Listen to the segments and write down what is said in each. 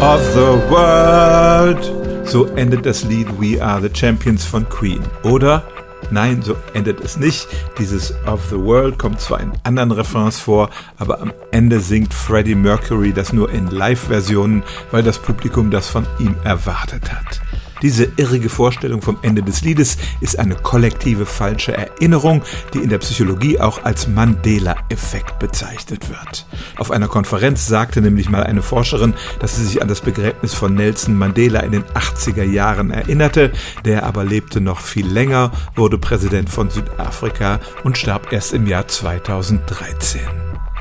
of the world. So endet das Lied We Are the Champions von Queen. Oder? Nein, so endet es nicht. Dieses Of the World kommt zwar in anderen Refrains vor, aber am Ende singt Freddie Mercury das nur in Live-Versionen, weil das Publikum das von ihm erwartet hat. Diese irrige Vorstellung vom Ende des Liedes ist eine kollektive falsche Erinnerung, die in der Psychologie auch als Mandela-Effekt bezeichnet wird. Auf einer Konferenz sagte nämlich mal eine Forscherin, dass sie sich an das Begräbnis von Nelson Mandela in den 80er Jahren erinnerte. Der aber lebte noch viel länger, wurde Präsident von Südafrika und starb erst im Jahr 2013.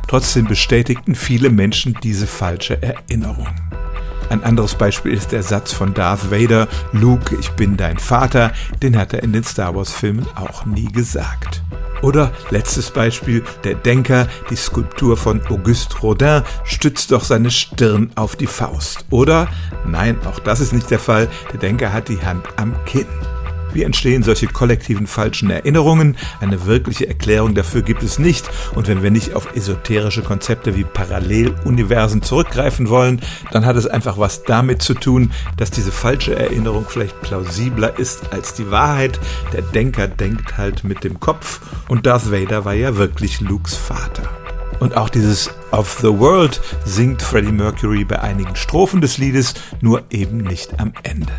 Trotzdem bestätigten viele Menschen diese falsche Erinnerung. Ein anderes Beispiel ist der Satz von Darth Vader, Luke, ich bin dein Vater, den hat er in den Star Wars-Filmen auch nie gesagt. Oder letztes Beispiel, der Denker, die Skulptur von Auguste Rodin stützt doch seine Stirn auf die Faust. Oder, nein, auch das ist nicht der Fall, der Denker hat die Hand am Kinn. Wie entstehen solche kollektiven falschen Erinnerungen? Eine wirkliche Erklärung dafür gibt es nicht. Und wenn wir nicht auf esoterische Konzepte wie Paralleluniversen zurückgreifen wollen, dann hat es einfach was damit zu tun, dass diese falsche Erinnerung vielleicht plausibler ist als die Wahrheit. Der Denker denkt halt mit dem Kopf und Darth Vader war ja wirklich Lukes Vater. Und auch dieses Of the World singt Freddie Mercury bei einigen Strophen des Liedes, nur eben nicht am Ende.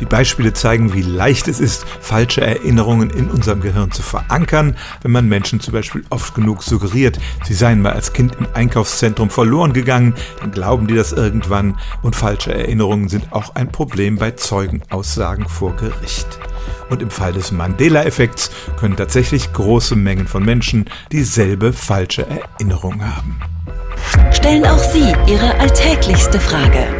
Die Beispiele zeigen, wie leicht es ist, falsche Erinnerungen in unserem Gehirn zu verankern, wenn man Menschen zum Beispiel oft genug suggeriert, sie seien mal als Kind im Einkaufszentrum verloren gegangen, dann glauben die das irgendwann und falsche Erinnerungen sind auch ein Problem bei Zeugenaussagen vor Gericht. Und im Fall des Mandela-Effekts können tatsächlich große Mengen von Menschen dieselbe falsche Erinnerung haben. Stellen auch Sie Ihre alltäglichste Frage